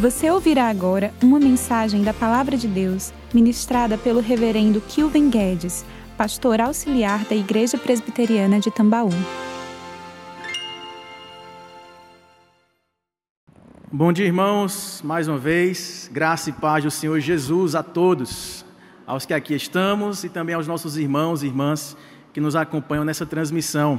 Você ouvirá agora uma mensagem da Palavra de Deus ministrada pelo Reverendo Kilven Guedes, pastor auxiliar da Igreja Presbiteriana de Tambaú. Bom dia, irmãos, mais uma vez, graça e paz do Senhor Jesus a todos, aos que aqui estamos e também aos nossos irmãos e irmãs que nos acompanham nessa transmissão.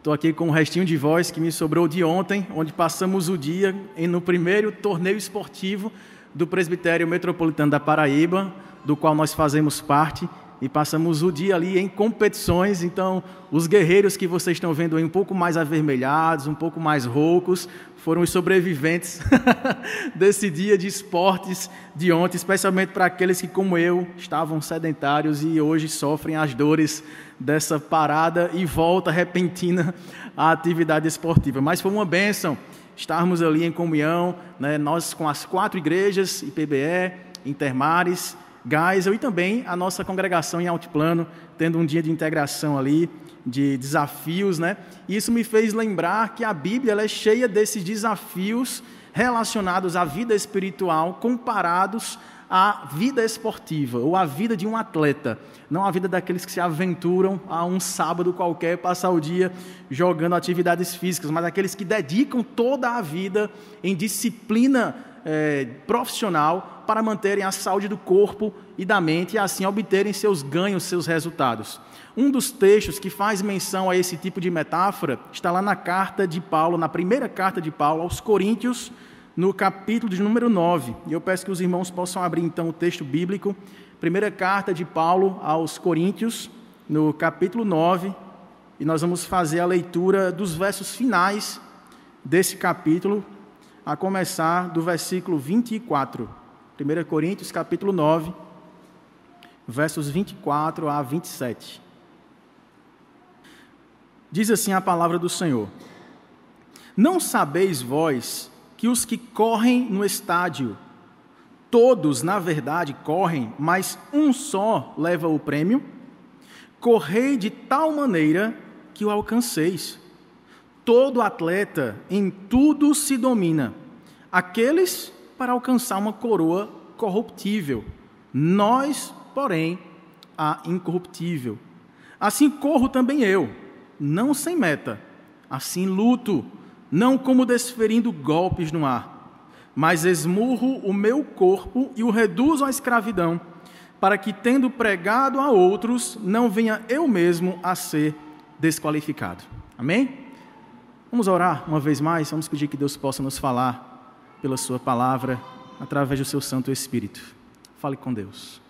Estou aqui com um restinho de voz que me sobrou de ontem, onde passamos o dia no primeiro torneio esportivo do Presbitério Metropolitano da Paraíba, do qual nós fazemos parte, e passamos o dia ali em competições. Então, os guerreiros que vocês estão vendo aí um pouco mais avermelhados, um pouco mais roucos, foram os sobreviventes desse dia de esportes de ontem, especialmente para aqueles que, como eu, estavam sedentários e hoje sofrem as dores dessa parada e volta repentina à atividade esportiva. Mas foi uma bênção estarmos ali em comunhão, né, nós com as quatro igrejas, IPBE, Intermares, Geisel e também a nossa congregação em Altiplano, tendo um dia de integração ali, de desafios, né? Isso me fez lembrar que a Bíblia é cheia desses desafios relacionados à vida espiritual comparados à vida esportiva ou à vida de um atleta, não a vida daqueles que se aventuram a um sábado qualquer passar o dia jogando atividades físicas, mas aqueles que dedicam toda a vida em disciplina é, profissional para manterem a saúde do corpo e da mente e assim obterem seus ganhos, seus resultados. Um dos textos que faz menção a esse tipo de metáfora está lá na carta de Paulo, na primeira carta de Paulo aos Coríntios, no capítulo de número 9. E eu peço que os irmãos possam abrir então o texto bíblico. Primeira carta de Paulo aos Coríntios, no capítulo 9. E nós vamos fazer a leitura dos versos finais desse capítulo, a começar do versículo 24. 1 Coríntios, capítulo 9, versos 24 a 27. Diz assim a palavra do Senhor: Não sabeis vós que os que correm no estádio, todos, na verdade, correm, mas um só leva o prêmio? Correi de tal maneira que o alcanceis. Todo atleta em tudo se domina, aqueles para alcançar uma coroa corruptível, nós, porém, a incorruptível. Assim corro também eu, não sem meta, assim luto não como desferindo golpes no ar, mas esmurro o meu corpo e o reduzo à escravidão, para que, tendo pregado a outros, não venha eu mesmo a ser desqualificado. Amém? Vamos orar uma vez mais, vamos pedir que Deus possa nos falar pela Sua palavra, através do Seu Santo Espírito. Fale com Deus.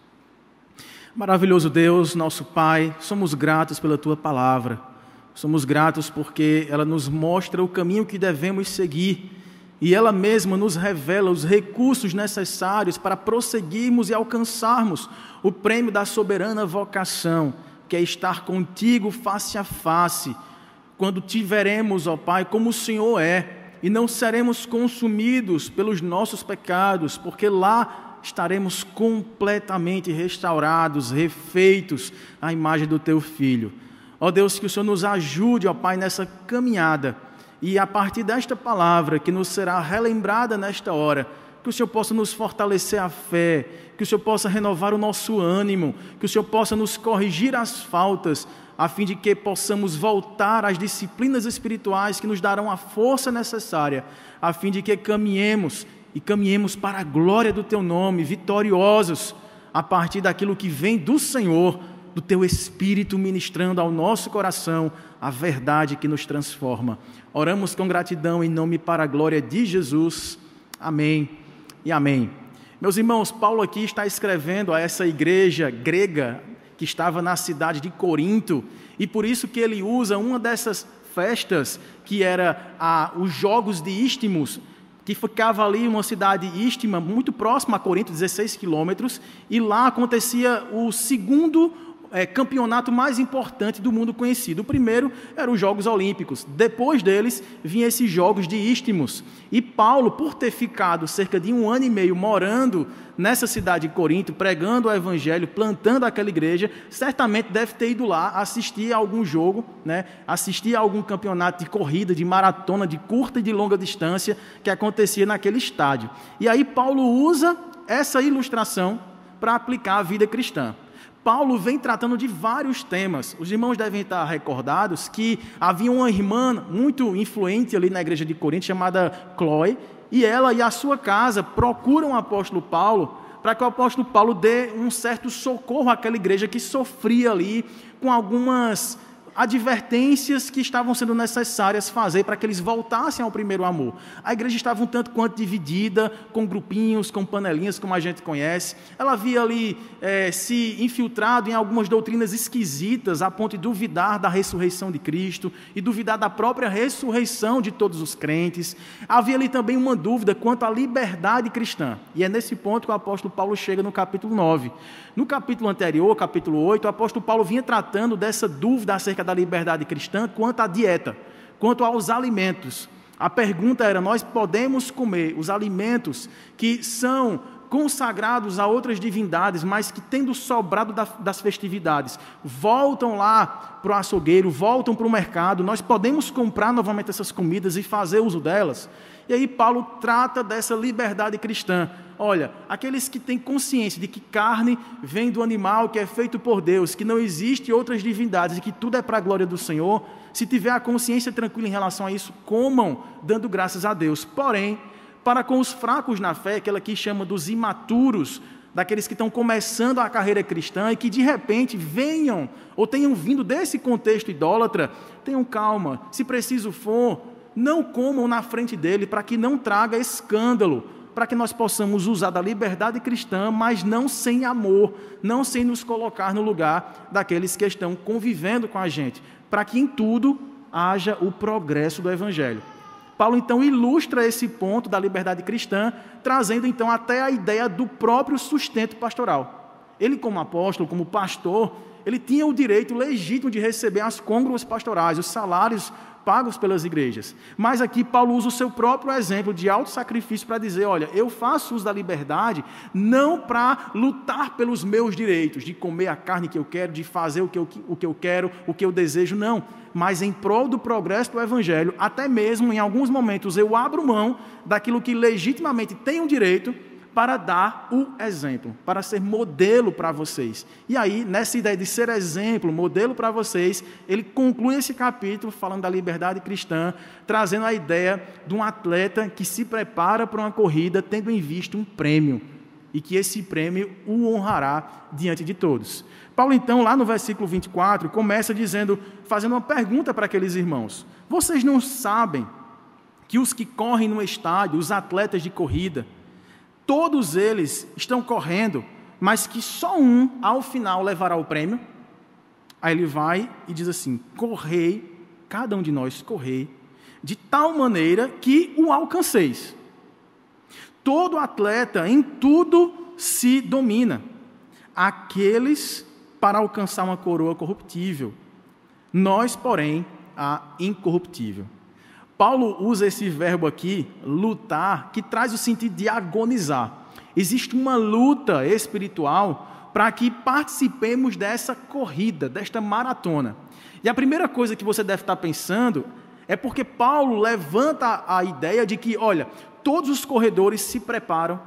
Maravilhoso Deus, nosso Pai, somos gratos pela Tua palavra. Somos gratos porque ela nos mostra o caminho que devemos seguir e ela mesma nos revela os recursos necessários para prosseguirmos e alcançarmos o prêmio da soberana vocação, que é estar contigo face a face, quando tiveremos, ó Pai, como o Senhor é, e não seremos consumidos pelos nossos pecados, porque lá estaremos completamente restaurados, refeitos à imagem do teu filho. Ó Deus, que o Senhor nos ajude, ó Pai, nessa caminhada. E a partir desta palavra que nos será relembrada nesta hora, que o Senhor possa nos fortalecer a fé, que o Senhor possa renovar o nosso ânimo, que o Senhor possa nos corrigir as faltas, a fim de que possamos voltar às disciplinas espirituais que nos darão a força necessária, a fim de que caminhemos e caminhemos para a glória do Teu nome, vitoriosos, a partir daquilo que vem do Senhor do teu Espírito ministrando ao nosso coração a verdade que nos transforma. Oramos com gratidão em nome para a glória de Jesus. Amém e amém. Meus irmãos, Paulo aqui está escrevendo a essa igreja grega que estava na cidade de Corinto, e por isso que ele usa uma dessas festas que era a, os Jogos de Istmos, que ficava ali uma cidade ístima, muito próxima a Corinto, 16 quilômetros, e lá acontecia o segundo é, campeonato mais importante do mundo conhecido. O primeiro eram os Jogos Olímpicos. Depois deles, vinham esses Jogos de Istmos. E Paulo, por ter ficado cerca de um ano e meio morando nessa cidade de Corinto, pregando o Evangelho, plantando aquela igreja, certamente deve ter ido lá assistir a algum jogo, né? assistir a algum campeonato de corrida, de maratona, de curta e de longa distância que acontecia naquele estádio. E aí Paulo usa essa ilustração para aplicar a vida cristã. Paulo vem tratando de vários temas. Os irmãos devem estar recordados que havia uma irmã muito influente ali na igreja de Corinto, chamada Chloe, e ela e a sua casa procuram o apóstolo Paulo para que o apóstolo Paulo dê um certo socorro àquela igreja que sofria ali com algumas advertências que estavam sendo necessárias fazer para que eles voltassem ao primeiro amor. A igreja estava um tanto quanto dividida, com grupinhos, com panelinhas, como a gente conhece. Ela havia ali é, se infiltrado em algumas doutrinas esquisitas, a ponto de duvidar da ressurreição de Cristo e duvidar da própria ressurreição de todos os crentes. Havia ali também uma dúvida quanto à liberdade cristã. E é nesse ponto que o apóstolo Paulo chega no capítulo 9. No capítulo anterior, capítulo 8, o apóstolo Paulo vinha tratando dessa dúvida acerca da liberdade cristã quanto à dieta, quanto aos alimentos. A pergunta era: nós podemos comer os alimentos que são consagrados a outras divindades, mas que, tendo sobrado das festividades, voltam lá para o açougueiro, voltam para o mercado, nós podemos comprar novamente essas comidas e fazer uso delas. E aí Paulo trata dessa liberdade cristã. Olha, aqueles que têm consciência de que carne vem do animal que é feito por Deus, que não existe outras divindades e que tudo é para a glória do Senhor, se tiver a consciência tranquila em relação a isso, comam dando graças a Deus. Porém, para com os fracos na fé, aquela que chama dos imaturos, daqueles que estão começando a carreira cristã e que de repente venham ou tenham vindo desse contexto idólatra, tenham calma, se preciso for, não comam na frente dele, para que não traga escândalo, para que nós possamos usar da liberdade cristã, mas não sem amor, não sem nos colocar no lugar daqueles que estão convivendo com a gente, para que em tudo haja o progresso do Evangelho. Paulo então ilustra esse ponto da liberdade cristã, trazendo então até a ideia do próprio sustento pastoral. Ele, como apóstolo, como pastor, ele tinha o direito legítimo de receber as côngruas pastorais, os salários pagos pelas igrejas. Mas aqui Paulo usa o seu próprio exemplo de auto-sacrifício para dizer: olha, eu faço uso da liberdade não para lutar pelos meus direitos, de comer a carne que eu quero, de fazer o que eu, o que eu quero, o que eu desejo, não. Mas em prol do progresso do Evangelho, até mesmo em alguns momentos eu abro mão daquilo que legitimamente tenho direito para dar o exemplo, para ser modelo para vocês. E aí, nessa ideia de ser exemplo, modelo para vocês, ele conclui esse capítulo falando da liberdade cristã, trazendo a ideia de um atleta que se prepara para uma corrida tendo em vista um prêmio e que esse prêmio o honrará diante de todos. Paulo, então, lá no versículo 24, começa dizendo, fazendo uma pergunta para aqueles irmãos: Vocês não sabem que os que correm no estádio, os atletas de corrida, todos eles estão correndo, mas que só um, ao final, levará o prêmio. Aí ele vai e diz assim: correi, cada um de nós correi, de tal maneira que o alcanceis. Todo atleta em tudo se domina. Aqueles para alcançar uma coroa corruptível, nós, porém, a incorruptível. Paulo usa esse verbo aqui, lutar, que traz o sentido de agonizar. Existe uma luta espiritual para que participemos dessa corrida, desta maratona. E a primeira coisa que você deve estar pensando é porque Paulo levanta a ideia de que, olha, todos os corredores se preparam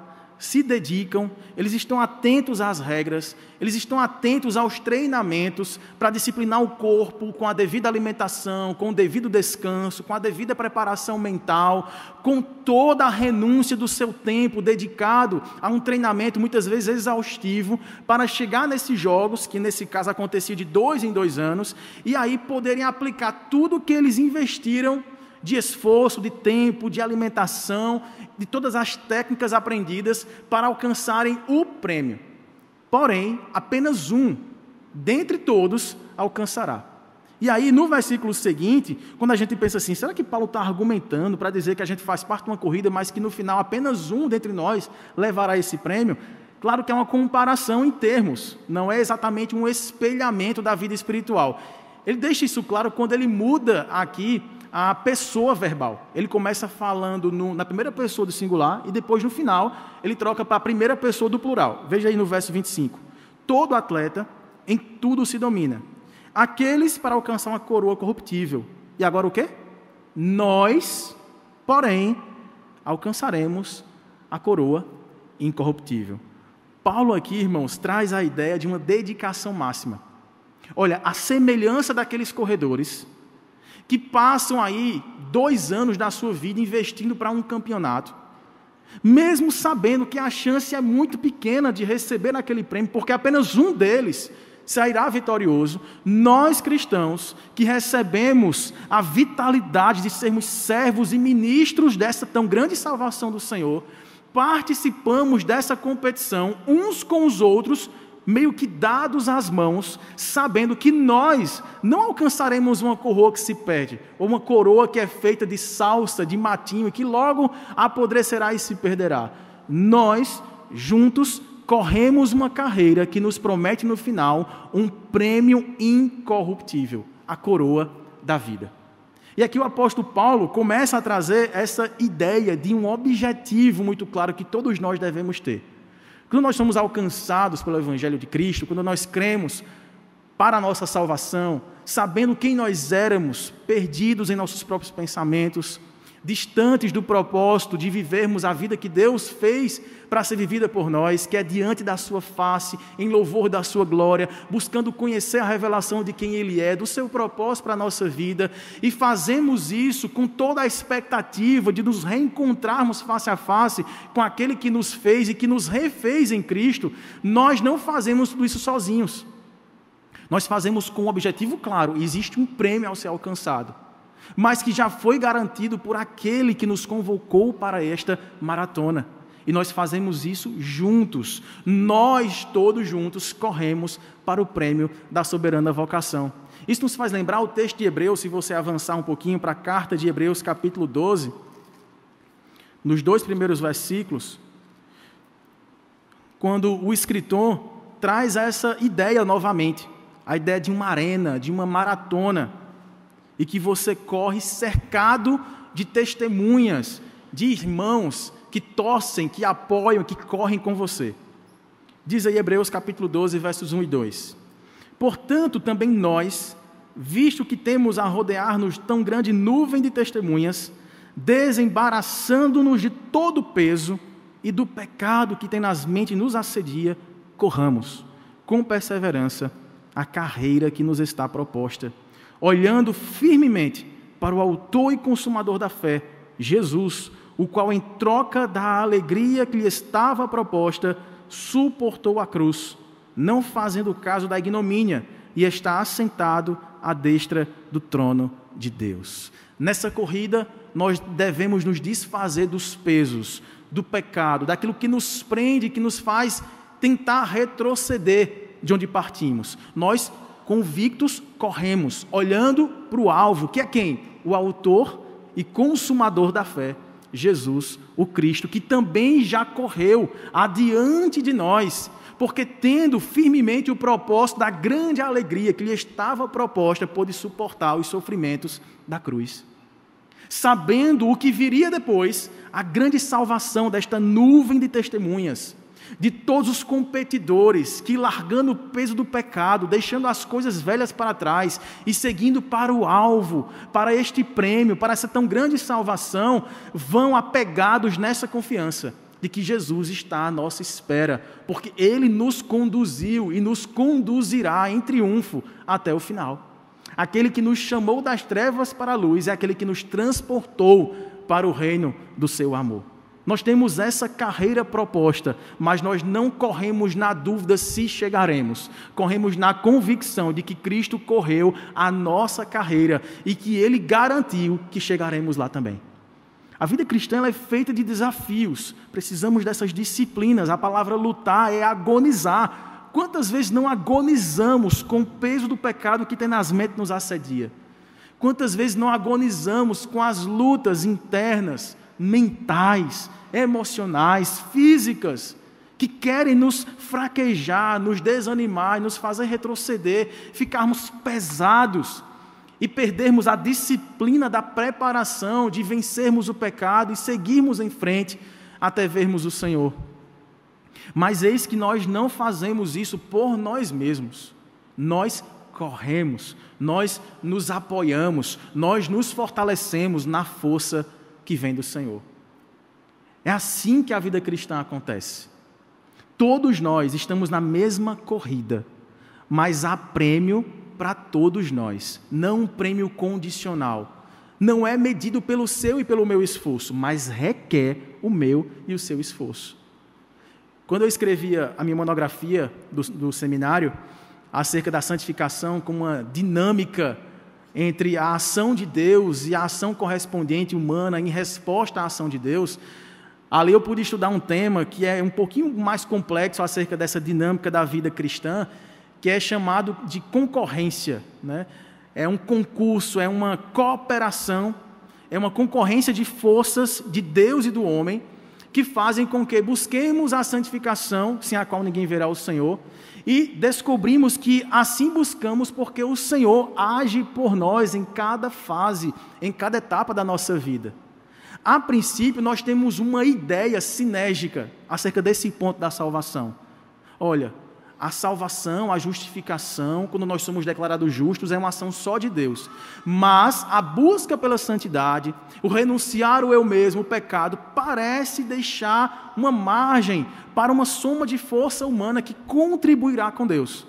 se dedicam, eles estão atentos às regras, eles estão atentos aos treinamentos para disciplinar o corpo com a devida alimentação, com o devido descanso, com a devida preparação mental, com toda a renúncia do seu tempo dedicado a um treinamento muitas vezes exaustivo para chegar nesses jogos, que nesse caso acontecia de dois em dois anos, e aí poderem aplicar tudo o que eles investiram de esforço, de tempo, de alimentação, de todas as técnicas aprendidas para alcançarem o prêmio. Porém, apenas um, dentre todos, alcançará. E aí, no versículo seguinte, quando a gente pensa assim, será que Paulo está argumentando para dizer que a gente faz parte de uma corrida, mas que no final apenas um dentre nós levará esse prêmio? Claro que é uma comparação em termos, não é exatamente um espelhamento da vida espiritual. Ele deixa isso claro quando ele muda aqui a pessoa verbal. Ele começa falando no, na primeira pessoa do singular e depois no final ele troca para a primeira pessoa do plural. Veja aí no verso 25. Todo atleta em tudo se domina. Aqueles para alcançar uma coroa corruptível. E agora o quê? Nós, porém, alcançaremos a coroa incorruptível. Paulo aqui, irmãos, traz a ideia de uma dedicação máxima. Olha, a semelhança daqueles corredores que passam aí dois anos da sua vida investindo para um campeonato, mesmo sabendo que a chance é muito pequena de receber aquele prêmio, porque apenas um deles sairá vitorioso, nós cristãos que recebemos a vitalidade de sermos servos e ministros dessa tão grande salvação do Senhor, participamos dessa competição uns com os outros meio que dados às mãos, sabendo que nós não alcançaremos uma coroa que se perde, ou uma coroa que é feita de salsa, de matinho, e que logo apodrecerá e se perderá. Nós, juntos, corremos uma carreira que nos promete no final um prêmio incorruptível, a coroa da vida. E aqui o apóstolo Paulo começa a trazer essa ideia de um objetivo muito claro que todos nós devemos ter. Quando nós somos alcançados pelo Evangelho de Cristo, quando nós cremos para a nossa salvação, sabendo quem nós éramos, perdidos em nossos próprios pensamentos, distantes do propósito de vivermos a vida que Deus fez para ser vivida por nós, que é diante da Sua face, em louvor da Sua glória, buscando conhecer a revelação de quem Ele é, do seu propósito para a nossa vida, e fazemos isso com toda a expectativa de nos reencontrarmos face a face com aquele que nos fez e que nos refez em Cristo, nós não fazemos tudo isso sozinhos. Nós fazemos com um objetivo claro: existe um prêmio ao ser alcançado mas que já foi garantido por aquele que nos convocou para esta maratona. E nós fazemos isso juntos. Nós todos juntos corremos para o prêmio da soberana vocação. Isso nos faz lembrar o texto de Hebreus, se você avançar um pouquinho para a carta de Hebreus, capítulo 12, nos dois primeiros versículos, quando o escritor traz essa ideia novamente, a ideia de uma arena, de uma maratona e que você corre cercado de testemunhas, de irmãos que torcem, que apoiam, que correm com você. Diz aí Hebreus capítulo 12, versos 1 e 2. Portanto, também nós, visto que temos a rodear-nos tão grande nuvem de testemunhas, desembaraçando-nos de todo o peso e do pecado que tem nas mentes nos assedia, corramos com perseverança a carreira que nos está proposta olhando firmemente para o Autor e Consumador da fé, Jesus, o qual, em troca da alegria que lhe estava proposta, suportou a cruz, não fazendo caso da ignomínia, e está assentado à destra do trono de Deus. Nessa corrida, nós devemos nos desfazer dos pesos, do pecado, daquilo que nos prende, que nos faz tentar retroceder de onde partimos. Nós convictos, corremos, olhando para o alvo, que é quem? O autor e consumador da fé, Jesus, o Cristo, que também já correu adiante de nós, porque tendo firmemente o propósito da grande alegria que lhe estava proposta, pôde suportar os sofrimentos da cruz. Sabendo o que viria depois, a grande salvação desta nuvem de testemunhas, de todos os competidores que, largando o peso do pecado, deixando as coisas velhas para trás e seguindo para o alvo, para este prêmio, para essa tão grande salvação, vão apegados nessa confiança de que Jesus está à nossa espera, porque Ele nos conduziu e nos conduzirá em triunfo até o final. Aquele que nos chamou das trevas para a luz é aquele que nos transportou para o reino do seu amor. Nós temos essa carreira proposta, mas nós não corremos na dúvida se chegaremos. Corremos na convicção de que Cristo correu a nossa carreira e que Ele garantiu que chegaremos lá também. A vida cristã é feita de desafios, precisamos dessas disciplinas. A palavra lutar é agonizar. Quantas vezes não agonizamos com o peso do pecado que tenazmente nos assedia? Quantas vezes não agonizamos com as lutas internas? Mentais, emocionais, físicas, que querem nos fraquejar, nos desanimar, nos fazer retroceder, ficarmos pesados e perdermos a disciplina da preparação de vencermos o pecado e seguirmos em frente até vermos o Senhor. Mas eis que nós não fazemos isso por nós mesmos. Nós corremos, nós nos apoiamos, nós nos fortalecemos na força que vem do Senhor. É assim que a vida cristã acontece. Todos nós estamos na mesma corrida, mas há prêmio para todos nós, não um prêmio condicional. Não é medido pelo seu e pelo meu esforço, mas requer o meu e o seu esforço. Quando eu escrevia a minha monografia do, do seminário acerca da santificação como uma dinâmica entre a ação de Deus e a ação correspondente humana em resposta à ação de Deus, ali eu pude estudar um tema que é um pouquinho mais complexo acerca dessa dinâmica da vida cristã, que é chamado de concorrência. Né? É um concurso, é uma cooperação, é uma concorrência de forças de Deus e do homem que fazem com que busquemos a santificação, sem a qual ninguém verá o Senhor, e descobrimos que assim buscamos porque o Senhor age por nós em cada fase, em cada etapa da nossa vida. A princípio, nós temos uma ideia sinérgica acerca desse ponto da salvação. Olha, a salvação, a justificação, quando nós somos declarados justos, é uma ação só de Deus. Mas a busca pela santidade, o renunciar o eu mesmo, o pecado, parece deixar uma margem para uma soma de força humana que contribuirá com Deus.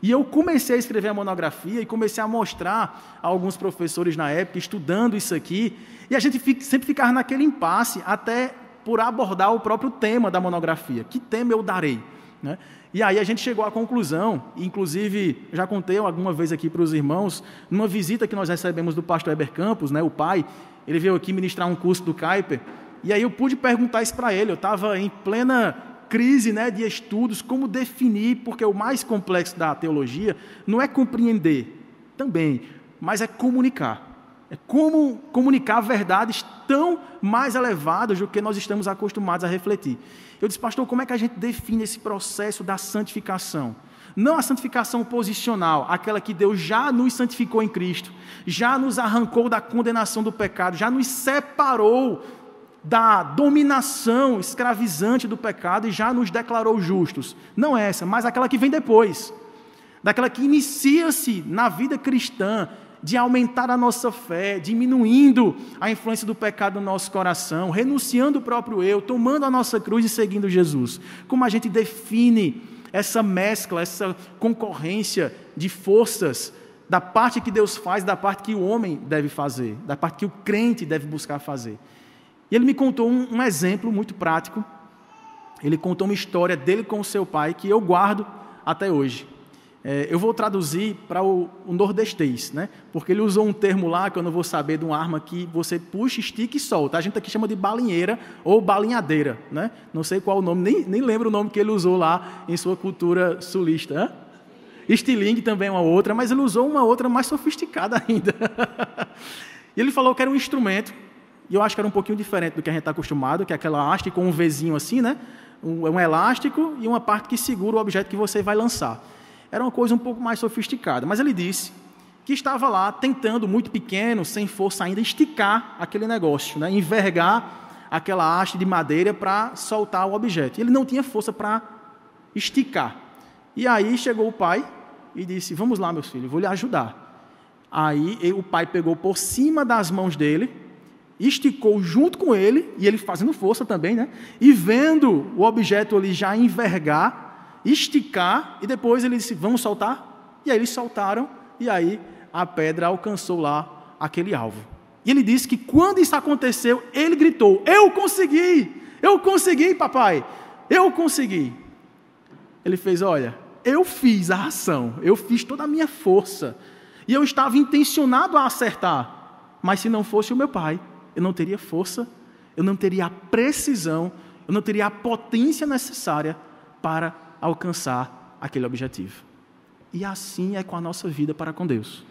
E eu comecei a escrever a monografia e comecei a mostrar a alguns professores na época, estudando isso aqui, e a gente sempre ficava naquele impasse, até por abordar o próprio tema da monografia. Que tema eu darei? Né? E aí a gente chegou à conclusão, inclusive já contei alguma vez aqui para os irmãos, numa visita que nós recebemos do pastor Eber Campos, né, o pai, ele veio aqui ministrar um curso do Kuiper, e aí eu pude perguntar isso para ele, eu estava em plena crise né, de estudos, como definir, porque o mais complexo da teologia não é compreender, também, mas é comunicar. É como comunicar verdades tão mais elevadas do que nós estamos acostumados a refletir. Eu disse, pastor, como é que a gente define esse processo da santificação? Não a santificação posicional, aquela que Deus já nos santificou em Cristo, já nos arrancou da condenação do pecado, já nos separou da dominação escravizante do pecado e já nos declarou justos. Não essa, mas aquela que vem depois, daquela que inicia-se na vida cristã de aumentar a nossa fé, diminuindo a influência do pecado no nosso coração, renunciando o próprio eu, tomando a nossa cruz e seguindo Jesus. Como a gente define essa mescla, essa concorrência de forças da parte que Deus faz, da parte que o homem deve fazer, da parte que o crente deve buscar fazer. E ele me contou um, um exemplo muito prático. Ele contou uma história dele com o seu pai que eu guardo até hoje. É, eu vou traduzir para o, o, nordestês, né? porque ele usou um termo lá que eu não vou saber de uma arma que você puxa, estica e solta. A gente aqui chama de balinheira ou balinhadeira. Né? Não sei qual o nome, nem, nem lembro o nome que ele usou lá em sua cultura sulista. Estilingue também é uma outra, mas ele usou uma outra mais sofisticada ainda. e ele falou que era um instrumento, e eu acho que era um pouquinho diferente do que a gente está acostumado, que é aquela haste com um Vzinho assim, né? um, um elástico e uma parte que segura o objeto que você vai lançar. Era uma coisa um pouco mais sofisticada. Mas ele disse que estava lá tentando, muito pequeno, sem força ainda, esticar aquele negócio, né? envergar aquela haste de madeira para soltar o objeto. Ele não tinha força para esticar. E aí chegou o pai e disse: Vamos lá, meus filhos, vou lhe ajudar. Aí o pai pegou por cima das mãos dele, esticou junto com ele, e ele fazendo força também, né? E vendo o objeto ali já envergar, esticar, e depois ele disse: Vamos soltar? E aí eles soltaram, e aí a pedra alcançou lá aquele alvo. E ele disse que quando isso aconteceu, ele gritou: Eu consegui! Eu consegui, papai! Eu consegui! Ele fez: Olha, eu fiz a ação, eu fiz toda a minha força, e eu estava intencionado a acertar, mas se não fosse o meu pai, eu não teria força, eu não teria a precisão, eu não teria a potência necessária para alcançar aquele objetivo. E assim é com a nossa vida para com Deus.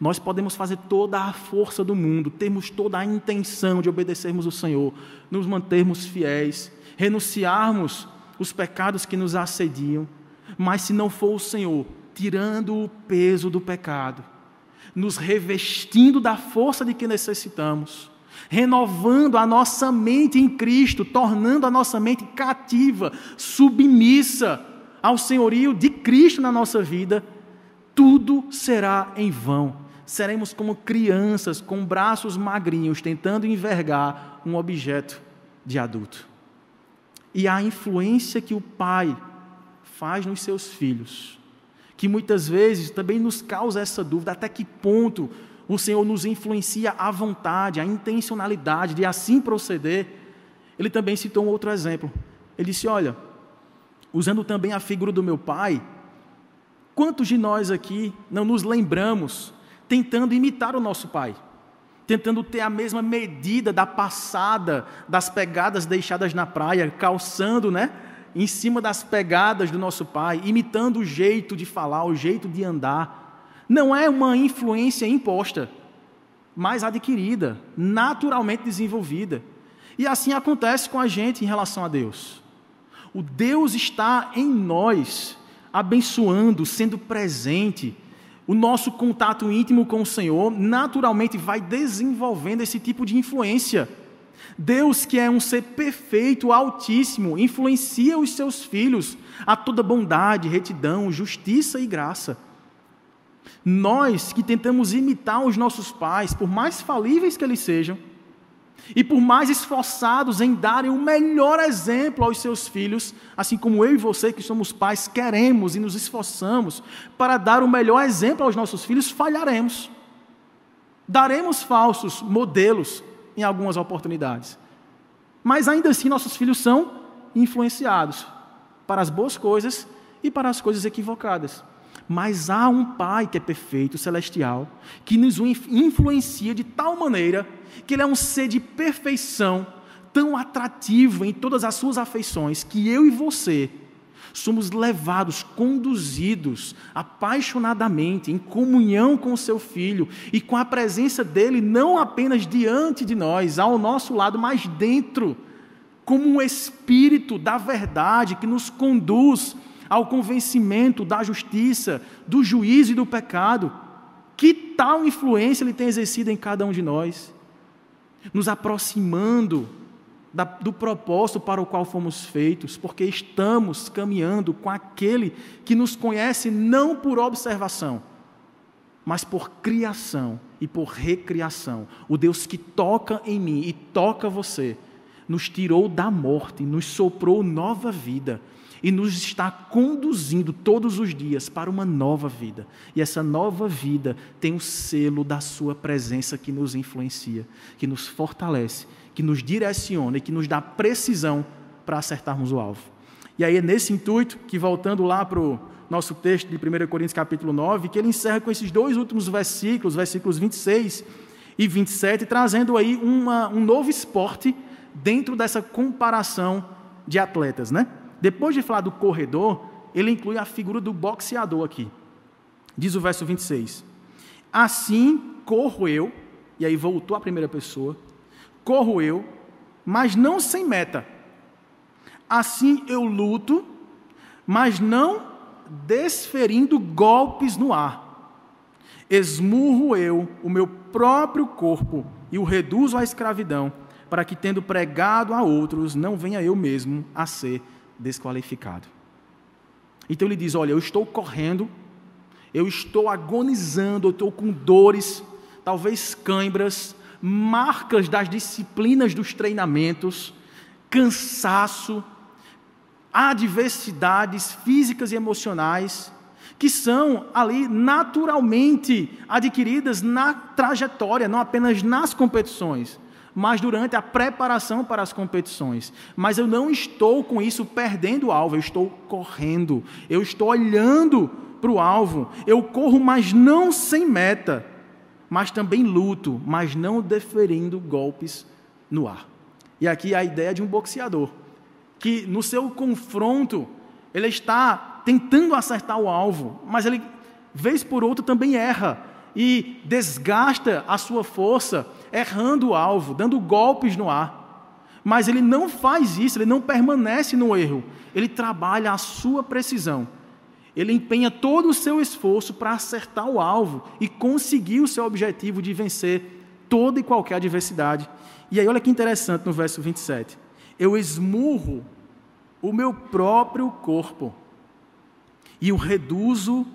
Nós podemos fazer toda a força do mundo, termos toda a intenção de obedecermos o Senhor, nos mantermos fiéis, renunciarmos os pecados que nos assediam, mas se não for o Senhor tirando o peso do pecado, nos revestindo da força de que necessitamos, renovando a nossa mente em Cristo, tornando a nossa mente cativa, submissa ao senhorio de Cristo na nossa vida, tudo será em vão. Seremos como crianças com braços magrinhos tentando envergar um objeto de adulto. E a influência que o pai faz nos seus filhos, que muitas vezes também nos causa essa dúvida: até que ponto o Senhor nos influencia a vontade, a intencionalidade de assim proceder. Ele também citou um outro exemplo. Ele disse: Olha, usando também a figura do meu pai, quantos de nós aqui não nos lembramos tentando imitar o nosso pai? Tentando ter a mesma medida da passada, das pegadas deixadas na praia, calçando, né? Em cima das pegadas do nosso pai, imitando o jeito de falar, o jeito de andar não é uma influência imposta, mas adquirida, naturalmente desenvolvida. E assim acontece com a gente em relação a Deus. O Deus está em nós, abençoando, sendo presente. O nosso contato íntimo com o Senhor naturalmente vai desenvolvendo esse tipo de influência. Deus, que é um ser perfeito, altíssimo, influencia os seus filhos a toda bondade, retidão, justiça e graça. Nós que tentamos imitar os nossos pais, por mais falíveis que eles sejam, e por mais esforçados em darem o melhor exemplo aos seus filhos, assim como eu e você que somos pais queremos e nos esforçamos para dar o melhor exemplo aos nossos filhos, falharemos. Daremos falsos modelos em algumas oportunidades. Mas ainda assim nossos filhos são influenciados para as boas coisas e para as coisas equivocadas. Mas há um Pai que é perfeito, celestial, que nos influencia de tal maneira que Ele é um ser de perfeição, tão atrativo em todas as suas afeições, que eu e você somos levados, conduzidos apaixonadamente, em comunhão com o Seu Filho e com a presença dele, não apenas diante de nós, ao nosso lado, mas dentro, como um Espírito da verdade que nos conduz ao convencimento da justiça, do juízo e do pecado. Que tal influência ele tem exercido em cada um de nós? Nos aproximando da, do propósito para o qual fomos feitos, porque estamos caminhando com aquele que nos conhece não por observação, mas por criação e por recriação. O Deus que toca em mim e toca você, nos tirou da morte, nos soprou nova vida e nos está conduzindo todos os dias para uma nova vida. E essa nova vida tem o selo da Sua presença que nos influencia, que nos fortalece, que nos direciona e que nos dá precisão para acertarmos o alvo. E aí é nesse intuito que, voltando lá para o nosso texto de 1 Coríntios capítulo 9, que ele encerra com esses dois últimos versículos, versículos 26 e 27, trazendo aí uma, um novo esporte dentro dessa comparação de atletas, né? Depois de falar do corredor, ele inclui a figura do boxeador aqui. Diz o verso 26. Assim corro eu, e aí voltou a primeira pessoa, corro eu, mas não sem meta. Assim eu luto, mas não desferindo golpes no ar. Esmurro eu o meu próprio corpo e o reduzo à escravidão, para que, tendo pregado a outros, não venha eu mesmo a ser desqualificado. Então ele diz: Olha, eu estou correndo, eu estou agonizando, eu estou com dores, talvez cãibras, marcas das disciplinas dos treinamentos, cansaço, adversidades físicas e emocionais, que são ali naturalmente adquiridas na trajetória, não apenas nas competições mas durante a preparação para as competições. Mas eu não estou com isso perdendo o alvo, eu estou correndo, eu estou olhando para o alvo, eu corro, mas não sem meta, mas também luto, mas não deferindo golpes no ar. E aqui a ideia de um boxeador, que no seu confronto, ele está tentando acertar o alvo, mas ele, vez por outra, também erra e desgasta a sua força errando o alvo, dando golpes no ar. Mas ele não faz isso, ele não permanece no erro. Ele trabalha a sua precisão. Ele empenha todo o seu esforço para acertar o alvo e conseguir o seu objetivo de vencer toda e qualquer adversidade. E aí, olha que interessante no verso 27. Eu esmurro o meu próprio corpo e o reduzo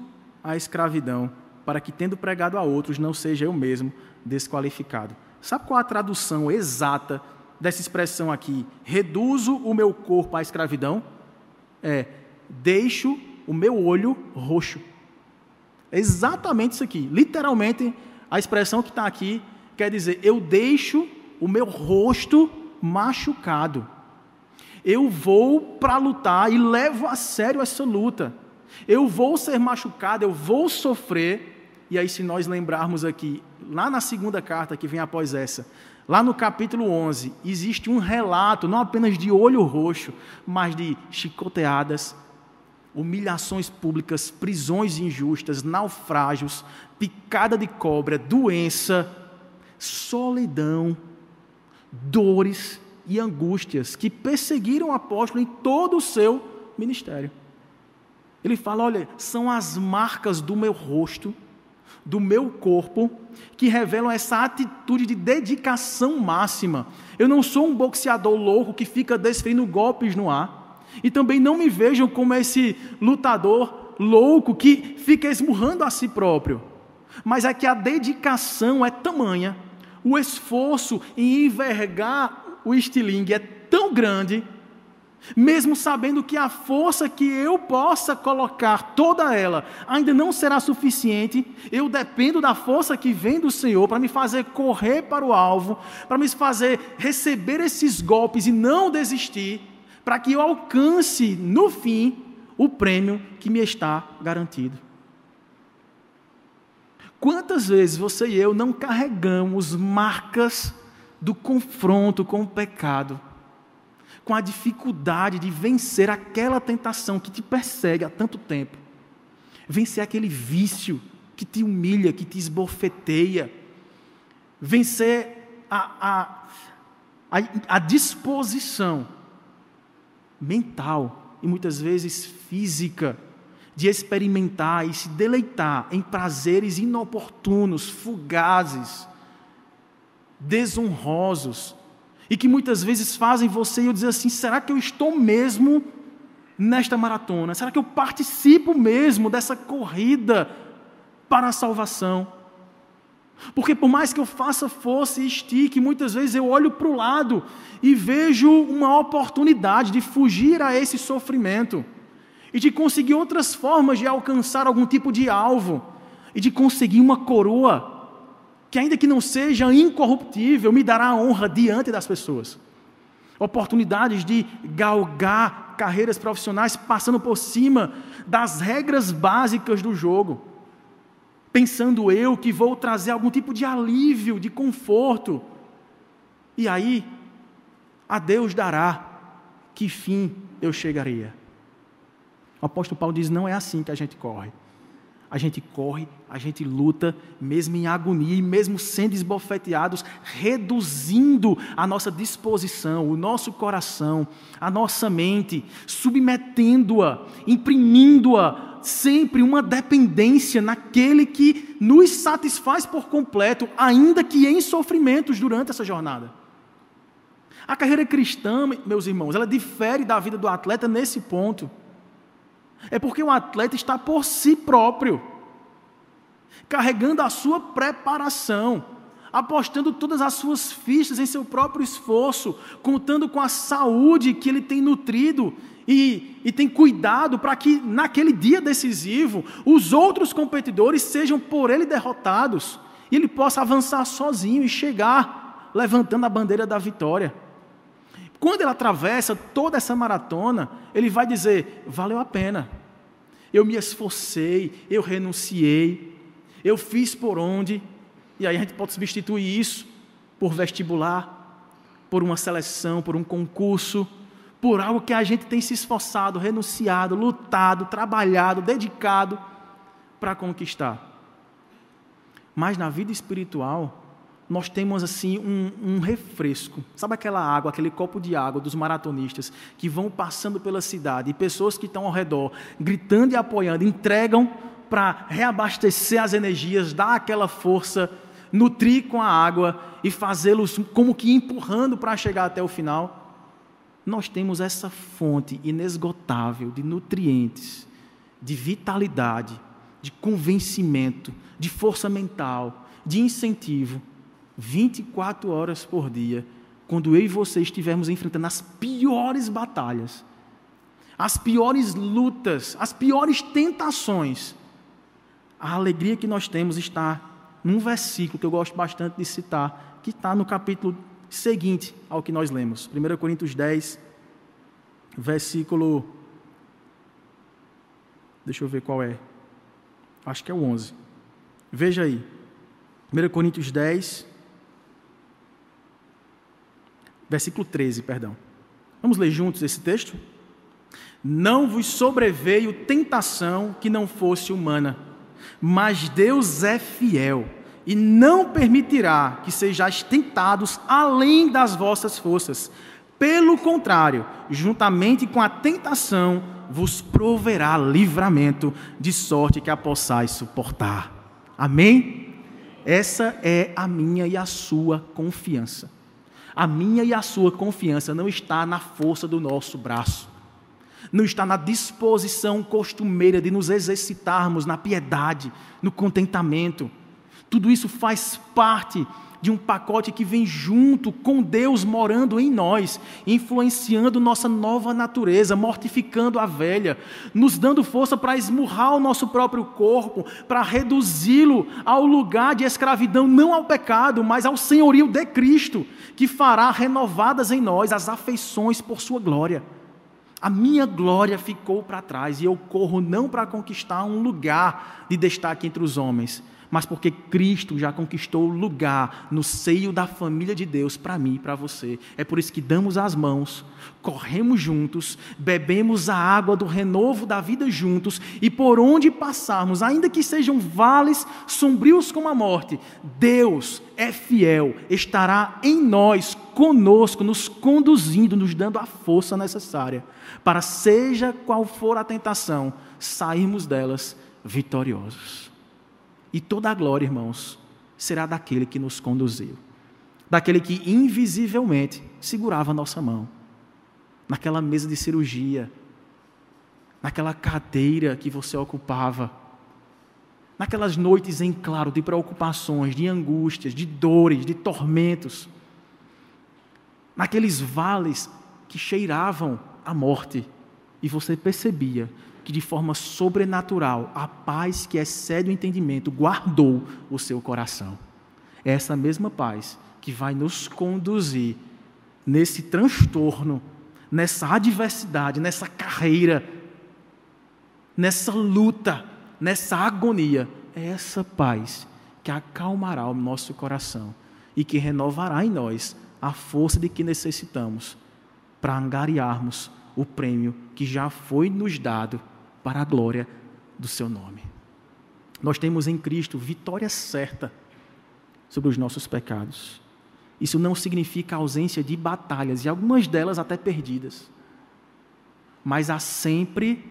à escravidão, para que, tendo pregado a outros, não seja eu mesmo desqualificado. Sabe qual a tradução exata dessa expressão aqui? Reduzo o meu corpo à escravidão? É, deixo o meu olho roxo. É exatamente isso aqui. Literalmente, a expressão que está aqui quer dizer: eu deixo o meu rosto machucado. Eu vou para lutar e levo a sério essa luta. Eu vou ser machucado, eu vou sofrer. E aí, se nós lembrarmos aqui, lá na segunda carta que vem após essa, lá no capítulo 11, existe um relato, não apenas de olho roxo, mas de chicoteadas, humilhações públicas, prisões injustas, naufrágios, picada de cobra, doença, solidão, dores e angústias que perseguiram o apóstolo em todo o seu ministério. Ele fala: olha, são as marcas do meu rosto, do meu corpo, que revelam essa atitude de dedicação máxima. Eu não sou um boxeador louco que fica desferindo golpes no ar. E também não me vejam como esse lutador louco que fica esmurrando a si próprio. Mas é que a dedicação é tamanha o esforço em envergar o estilingue é tão grande, mesmo sabendo que a força que eu possa colocar, toda ela, ainda não será suficiente, eu dependo da força que vem do Senhor para me fazer correr para o alvo, para me fazer receber esses golpes e não desistir, para que eu alcance, no fim, o prêmio que me está garantido. Quantas vezes você e eu não carregamos marcas do confronto com o pecado, com a dificuldade de vencer aquela tentação que te persegue há tanto tempo, vencer aquele vício que te humilha, que te esbofeteia, vencer a, a, a, a disposição mental e muitas vezes física de experimentar e se deleitar em prazeres inoportunos, fugazes, desonrosos, e que muitas vezes fazem você eu dizer assim: será que eu estou mesmo nesta maratona? Será que eu participo mesmo dessa corrida para a salvação? Porque por mais que eu faça força e estique, muitas vezes eu olho para o lado e vejo uma oportunidade de fugir a esse sofrimento e de conseguir outras formas de alcançar algum tipo de alvo e de conseguir uma coroa que, ainda que não seja incorruptível, me dará honra diante das pessoas. Oportunidades de galgar carreiras profissionais passando por cima das regras básicas do jogo. Pensando eu que vou trazer algum tipo de alívio, de conforto. E aí, a Deus dará que fim eu chegaria. O apóstolo Paulo diz: não é assim que a gente corre. A gente corre, a gente luta, mesmo em agonia e mesmo sendo esbofeteados, reduzindo a nossa disposição, o nosso coração, a nossa mente, submetendo-a, imprimindo-a sempre uma dependência naquele que nos satisfaz por completo, ainda que em sofrimentos durante essa jornada. A carreira cristã, meus irmãos, ela difere da vida do atleta nesse ponto. É porque o atleta está por si próprio, carregando a sua preparação, apostando todas as suas fichas em seu próprio esforço, contando com a saúde que ele tem nutrido e, e tem cuidado para que naquele dia decisivo os outros competidores sejam por ele derrotados e ele possa avançar sozinho e chegar levantando a bandeira da vitória. Quando ele atravessa toda essa maratona, ele vai dizer: valeu a pena. Eu me esforcei, eu renunciei, eu fiz por onde. E aí a gente pode substituir isso por vestibular, por uma seleção, por um concurso, por algo que a gente tem se esforçado, renunciado, lutado, trabalhado, dedicado para conquistar. Mas na vida espiritual, nós temos assim um, um, refresco. Sabe aquela água, aquele copo de água dos maratonistas que vão passando pela cidade e pessoas que estão ao redor gritando e apoiando, entregam para reabastecer as energias, dar aquela força, nutrir com a água e fazê-los como que empurrando para chegar até o final. Nós temos essa fonte inesgotável de nutrientes, de vitalidade, de convencimento, de força mental, de incentivo 24 horas por dia, quando eu e você estivermos enfrentando as piores batalhas, as piores lutas, as piores tentações, a alegria que nós temos está num versículo que eu gosto bastante de citar, que está no capítulo seguinte ao que nós lemos, 1 Coríntios 10, versículo. Deixa eu ver qual é. Acho que é o 11. Veja aí. 1 Coríntios 10, versículo 13, perdão. Vamos ler juntos esse texto? Não vos sobreveio tentação que não fosse humana, mas Deus é fiel e não permitirá que sejais tentados além das vossas forças. Pelo contrário, juntamente com a tentação, vos proverá livramento, de sorte que a possais suportar. Amém? Essa é a minha e a sua confiança. A minha e a sua confiança não está na força do nosso braço, não está na disposição costumeira de nos exercitarmos na piedade, no contentamento. Tudo isso faz parte de um pacote que vem junto com Deus morando em nós, influenciando nossa nova natureza, mortificando a velha, nos dando força para esmurrar o nosso próprio corpo, para reduzi-lo ao lugar de escravidão, não ao pecado, mas ao senhorio de Cristo, que fará renovadas em nós as afeições por Sua glória. A minha glória ficou para trás e eu corro não para conquistar um lugar de destaque entre os homens, mas porque Cristo já conquistou lugar no seio da família de Deus para mim e para você. É por isso que damos as mãos, corremos juntos, bebemos a água do renovo da vida juntos e por onde passarmos, ainda que sejam vales sombrios como a morte, Deus é fiel, estará em nós, conosco, nos conduzindo, nos dando a força necessária para, seja qual for a tentação, sairmos delas vitoriosos. E toda a glória, irmãos, será daquele que nos conduziu, daquele que invisivelmente segurava a nossa mão, naquela mesa de cirurgia, naquela cadeira que você ocupava, naquelas noites em claro de preocupações, de angústias, de dores, de tormentos, naqueles vales que cheiravam a morte, e você percebia que de forma sobrenatural a paz que excede o entendimento guardou o seu coração. É essa mesma paz que vai nos conduzir nesse transtorno, nessa adversidade, nessa carreira, nessa luta, nessa agonia. É essa paz que acalmará o nosso coração e que renovará em nós a força de que necessitamos para angariarmos o prêmio que já foi nos dado para a glória do seu nome. Nós temos em Cristo vitória certa sobre os nossos pecados. Isso não significa ausência de batalhas, e algumas delas até perdidas. Mas há sempre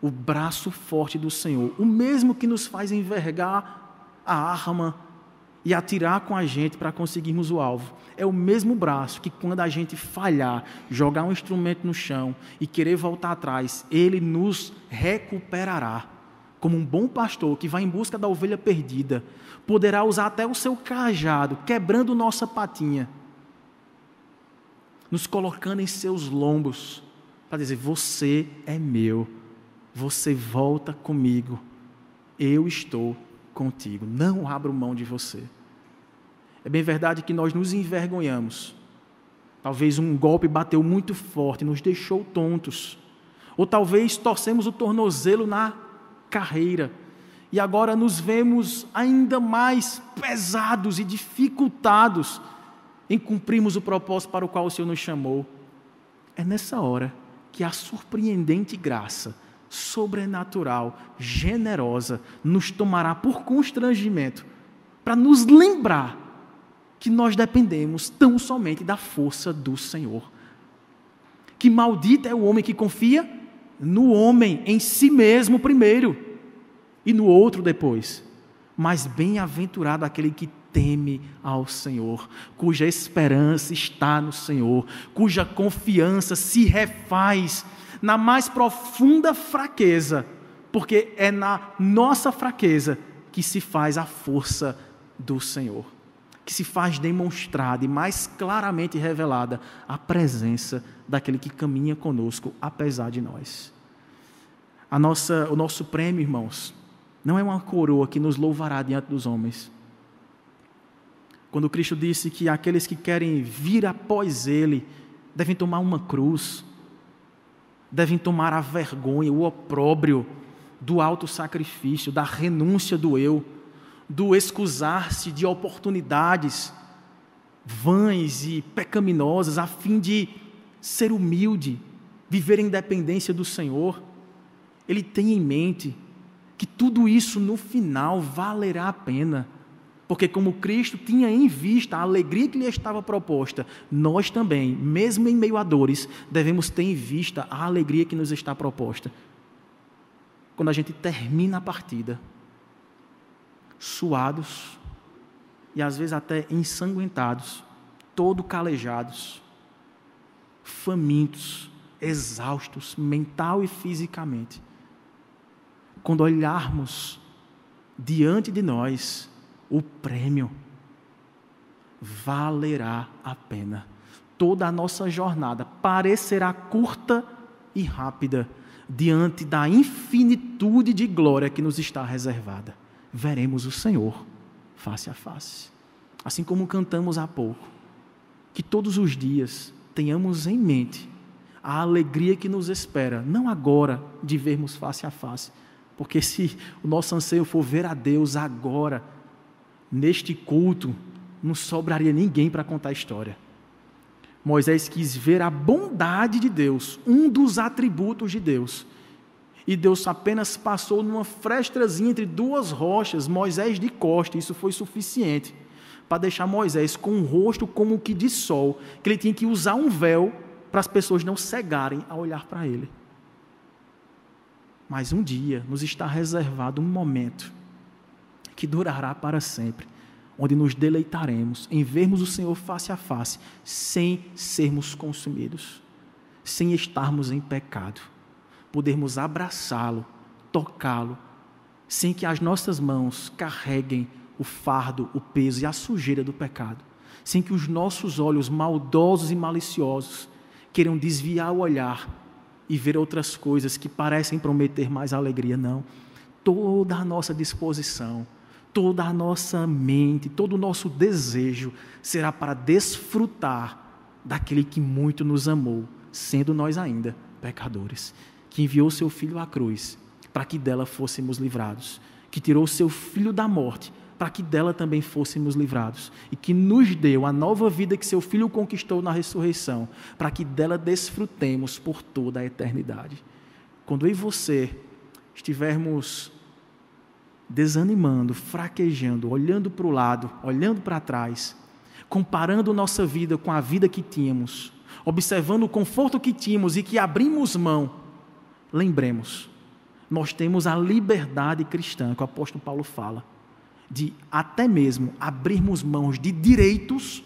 o braço forte do Senhor, o mesmo que nos faz envergar a arma e atirar com a gente para conseguirmos o alvo. É o mesmo braço que, quando a gente falhar, jogar um instrumento no chão e querer voltar atrás, ele nos recuperará. Como um bom pastor que vai em busca da ovelha perdida, poderá usar até o seu cajado, quebrando nossa patinha, nos colocando em seus lombos, para dizer: Você é meu, você volta comigo, eu estou contigo, não abro mão de você. É bem verdade que nós nos envergonhamos. Talvez um golpe bateu muito forte, nos deixou tontos. Ou talvez torcemos o tornozelo na carreira e agora nos vemos ainda mais pesados e dificultados em cumprirmos o propósito para o qual o Senhor nos chamou. É nessa hora que a surpreendente graça sobrenatural, generosa, nos tomará por constrangimento, para nos lembrar que nós dependemos tão somente da força do Senhor. Que maldito é o homem que confia no homem, em si mesmo primeiro, e no outro depois. Mas bem-aventurado aquele que teme ao Senhor, cuja esperança está no Senhor, cuja confiança se refaz na mais profunda fraqueza, porque é na nossa fraqueza que se faz a força do Senhor que se faz demonstrada e mais claramente revelada a presença daquele que caminha conosco, apesar de nós. A nossa, o nosso prêmio, irmãos, não é uma coroa que nos louvará diante dos homens. Quando Cristo disse que aqueles que querem vir após Ele devem tomar uma cruz, devem tomar a vergonha, o opróbrio do alto sacrifício, da renúncia do eu do excusar-se de oportunidades vãs e pecaminosas, a fim de ser humilde, viver em dependência do Senhor. Ele tem em mente que tudo isso no final valerá a pena, porque, como Cristo tinha em vista a alegria que lhe estava proposta, nós também, mesmo em meio a dores, devemos ter em vista a alegria que nos está proposta. Quando a gente termina a partida, suados e às vezes até ensanguentados, todo calejados, famintos, exaustos, mental e fisicamente. Quando olharmos diante de nós o prêmio, valerá a pena. Toda a nossa jornada parecerá curta e rápida diante da infinitude de glória que nos está reservada veremos o Senhor face a face. Assim como cantamos há pouco, que todos os dias tenhamos em mente a alegria que nos espera, não agora de vermos face a face, porque se o nosso anseio for ver a Deus agora, neste culto, não sobraria ninguém para contar a história. Moisés quis ver a bondade de Deus, um dos atributos de Deus, e Deus apenas passou numa frestrazinha entre duas rochas, Moisés de costa, isso foi suficiente para deixar Moisés com o rosto como que de sol, que ele tinha que usar um véu para as pessoas não cegarem a olhar para ele. Mas um dia nos está reservado um momento que durará para sempre, onde nos deleitaremos em vermos o Senhor face a face, sem sermos consumidos, sem estarmos em pecado podermos abraçá-lo, tocá-lo, sem que as nossas mãos carreguem o fardo, o peso e a sujeira do pecado, sem que os nossos olhos maldosos e maliciosos queiram desviar o olhar e ver outras coisas que parecem prometer mais alegria, não. Toda a nossa disposição, toda a nossa mente, todo o nosso desejo será para desfrutar daquele que muito nos amou, sendo nós ainda pecadores que enviou seu filho à cruz para que dela fôssemos livrados, que tirou seu filho da morte para que dela também fôssemos livrados e que nos deu a nova vida que seu filho conquistou na ressurreição, para que dela desfrutemos por toda a eternidade. Quando eu e você estivermos desanimando, fraquejando, olhando para o lado, olhando para trás, comparando nossa vida com a vida que tínhamos, observando o conforto que tínhamos e que abrimos mão lembremos, nós temos a liberdade cristã, que o apóstolo Paulo fala, de até mesmo abrirmos mãos de direitos,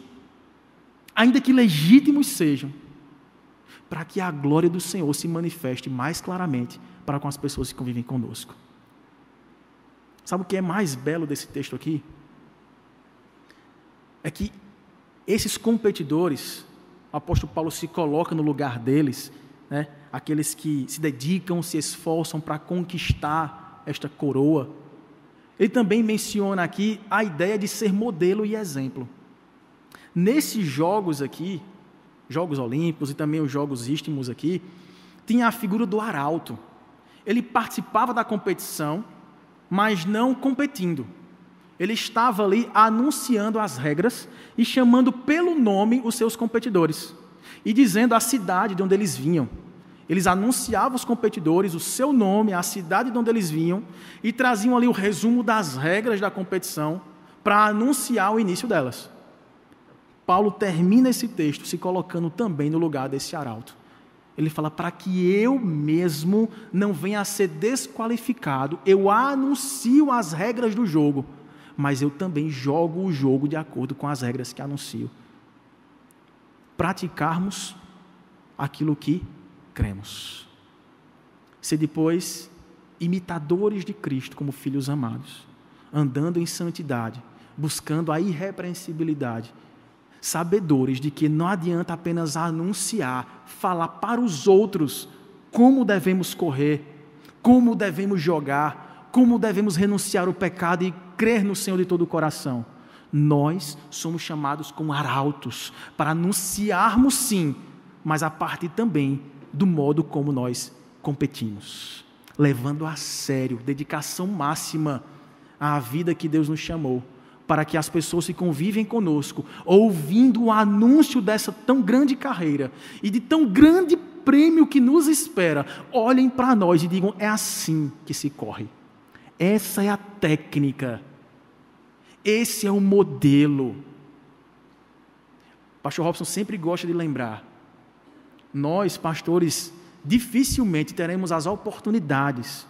ainda que legítimos sejam, para que a glória do Senhor se manifeste mais claramente para com as pessoas que convivem conosco. Sabe o que é mais belo desse texto aqui? É que esses competidores, o apóstolo Paulo se coloca no lugar deles, né? aqueles que se dedicam, se esforçam para conquistar esta coroa. Ele também menciona aqui a ideia de ser modelo e exemplo. Nesses jogos aqui, Jogos Olímpicos e também os Jogos Istmos aqui, tinha a figura do arauto. Ele participava da competição, mas não competindo. Ele estava ali anunciando as regras e chamando pelo nome os seus competidores e dizendo a cidade de onde eles vinham. Eles anunciavam os competidores, o seu nome, a cidade de onde eles vinham, e traziam ali o resumo das regras da competição para anunciar o início delas. Paulo termina esse texto se colocando também no lugar desse arauto. Ele fala: para que eu mesmo não venha a ser desqualificado, eu anuncio as regras do jogo, mas eu também jogo o jogo de acordo com as regras que anuncio. Praticarmos aquilo que cremos. Ser depois imitadores de Cristo como filhos amados, andando em santidade, buscando a irrepreensibilidade sabedores de que não adianta apenas anunciar, falar para os outros como devemos correr, como devemos jogar, como devemos renunciar ao pecado e crer no Senhor de todo o coração. Nós somos chamados como arautos para anunciarmos sim, mas a partir também do modo como nós competimos, levando a sério, dedicação máxima à vida que Deus nos chamou para que as pessoas que convivem conosco, ouvindo o anúncio dessa tão grande carreira e de tão grande prêmio que nos espera, olhem para nós e digam: é assim que se corre. Essa é a técnica. Esse é o modelo. Pastor Robson sempre gosta de lembrar. Nós, pastores, dificilmente teremos as oportunidades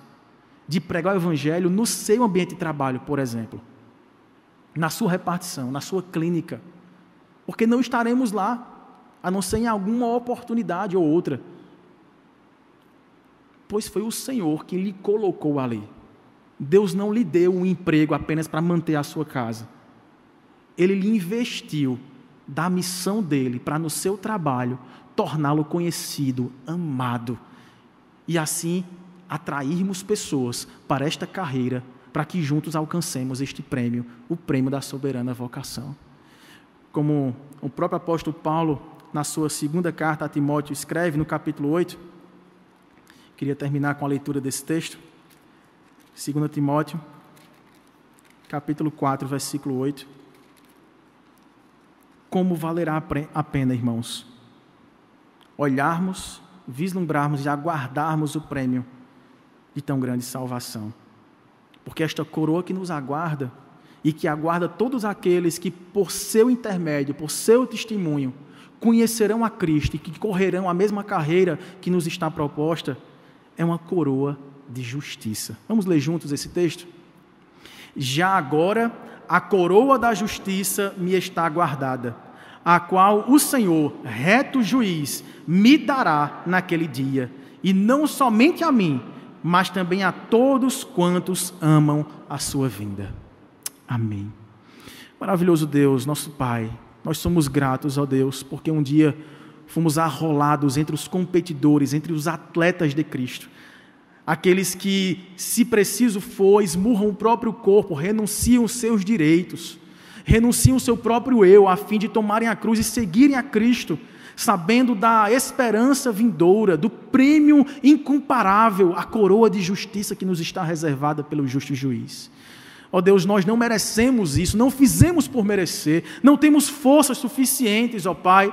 de pregar o evangelho no seu ambiente de trabalho, por exemplo na sua repartição, na sua clínica, porque não estaremos lá, a não ser em alguma oportunidade ou outra. Pois foi o Senhor que lhe colocou ali. Deus não lhe deu um emprego apenas para manter a sua casa. Ele lhe investiu da missão dele para no seu trabalho torná-lo conhecido, amado e assim atrairmos pessoas para esta carreira para que juntos alcancemos este prêmio, o prêmio da soberana vocação. Como o próprio apóstolo Paulo, na sua segunda carta a Timóteo, escreve no capítulo 8, queria terminar com a leitura desse texto, 2 Timóteo, capítulo 4, versículo 8. Como valerá a pena, irmãos, olharmos, vislumbrarmos e aguardarmos o prêmio de tão grande salvação porque esta coroa que nos aguarda e que aguarda todos aqueles que, por seu intermédio, por seu testemunho, conhecerão a Cristo e que correrão a mesma carreira que nos está proposta, é uma coroa de justiça. Vamos ler juntos esse texto? Já agora, a coroa da justiça me está guardada, a qual o Senhor, reto juiz, me dará naquele dia, e não somente a mim, mas também a todos quantos amam a sua vinda. Amém. Maravilhoso Deus, nosso Pai, nós somos gratos, ó Deus, porque um dia fomos arrolados entre os competidores, entre os atletas de Cristo. Aqueles que, se preciso for, esmurram o próprio corpo, renunciam seus direitos, renunciam o seu próprio eu, a fim de tomarem a cruz e seguirem a Cristo sabendo da esperança vindoura, do prêmio incomparável, a coroa de justiça que nos está reservada pelo justo juiz. Ó oh Deus, nós não merecemos isso, não fizemos por merecer, não temos forças suficientes, ó oh Pai,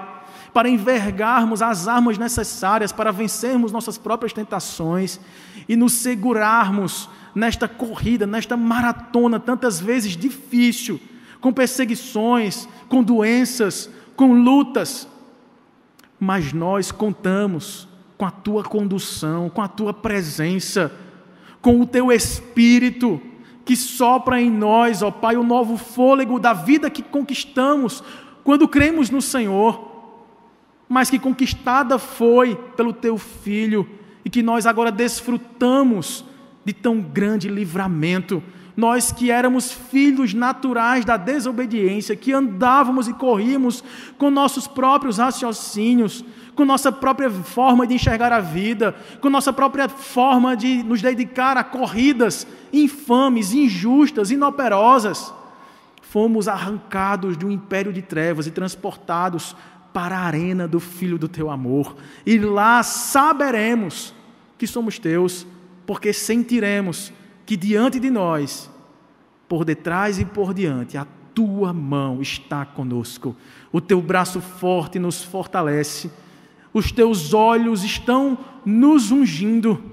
para envergarmos as armas necessárias para vencermos nossas próprias tentações e nos segurarmos nesta corrida, nesta maratona, tantas vezes difícil, com perseguições, com doenças, com lutas, mas nós contamos com a tua condução, com a tua presença, com o teu espírito que sopra em nós, ó Pai, o novo fôlego da vida que conquistamos quando cremos no Senhor, mas que conquistada foi pelo teu filho e que nós agora desfrutamos de tão grande livramento nós que éramos filhos naturais da desobediência, que andávamos e corríamos com nossos próprios raciocínios, com nossa própria forma de enxergar a vida, com nossa própria forma de nos dedicar a corridas infames, injustas, inoperosas, fomos arrancados de um império de trevas e transportados para a arena do Filho do teu amor, e lá saberemos que somos teus, porque sentiremos que diante de nós, por detrás e por diante, a tua mão está conosco, o teu braço forte nos fortalece, os teus olhos estão nos ungindo,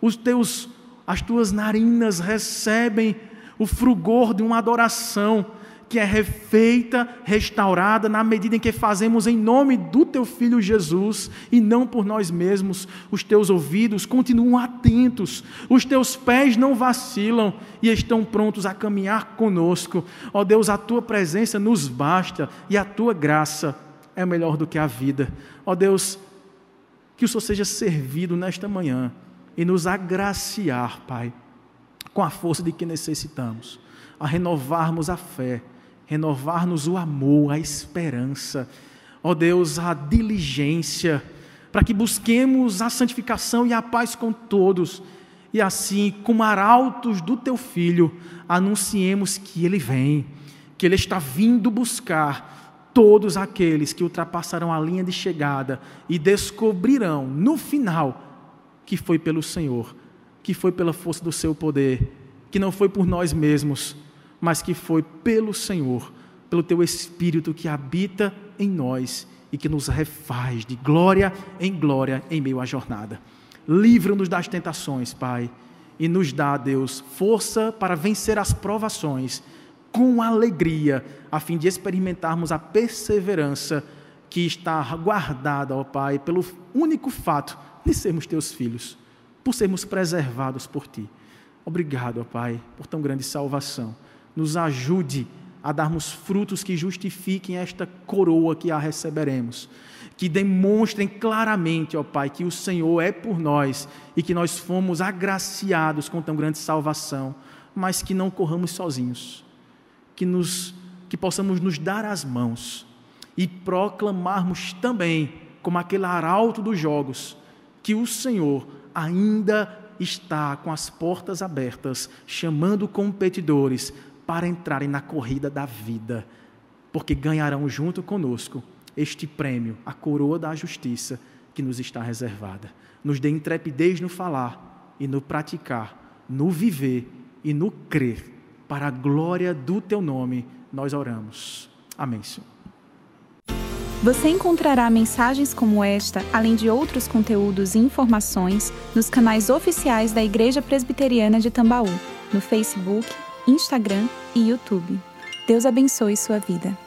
os teus, as tuas narinas recebem o frugor de uma adoração que é refeita, restaurada na medida em que fazemos em nome do teu filho Jesus e não por nós mesmos. Os teus ouvidos continuam atentos, os teus pés não vacilam e estão prontos a caminhar conosco. Ó Deus, a tua presença nos basta e a tua graça é melhor do que a vida. Ó Deus, que o Senhor seja servido nesta manhã e nos agraciar, Pai, com a força de que necessitamos, a renovarmos a fé, renovar-nos o amor, a esperança, ó Deus, a diligência, para que busquemos a santificação e a paz com todos, e assim, como arautos do teu filho, anunciemos que ele vem, que ele está vindo buscar todos aqueles que ultrapassarão a linha de chegada e descobrirão no final que foi pelo Senhor, que foi pela força do seu poder, que não foi por nós mesmos, mas que foi pelo Senhor, pelo teu Espírito que habita em nós e que nos refaz de glória em glória em meio à jornada. Livra-nos das tentações, Pai, e nos dá, Deus, força para vencer as provações com alegria, a fim de experimentarmos a perseverança que está guardada, ó Pai, pelo único fato de sermos teus filhos, por sermos preservados por ti. Obrigado, ó Pai, por tão grande salvação. Nos ajude a darmos frutos que justifiquem esta coroa que a receberemos, que demonstrem claramente, ó Pai, que o Senhor é por nós e que nós fomos agraciados com tão grande salvação, mas que não corramos sozinhos, que nos que possamos nos dar as mãos e proclamarmos também, como aquele arauto dos jogos, que o Senhor ainda está com as portas abertas, chamando competidores para entrarem na corrida da vida, porque ganharão junto conosco este prêmio, a coroa da justiça que nos está reservada. Nos dê intrepidez no falar e no praticar, no viver e no crer. Para a glória do teu nome, nós oramos. Amém, Senhor. Você encontrará mensagens como esta, além de outros conteúdos e informações, nos canais oficiais da Igreja Presbiteriana de Tambaú, no Facebook, Instagram e YouTube. Deus abençoe sua vida.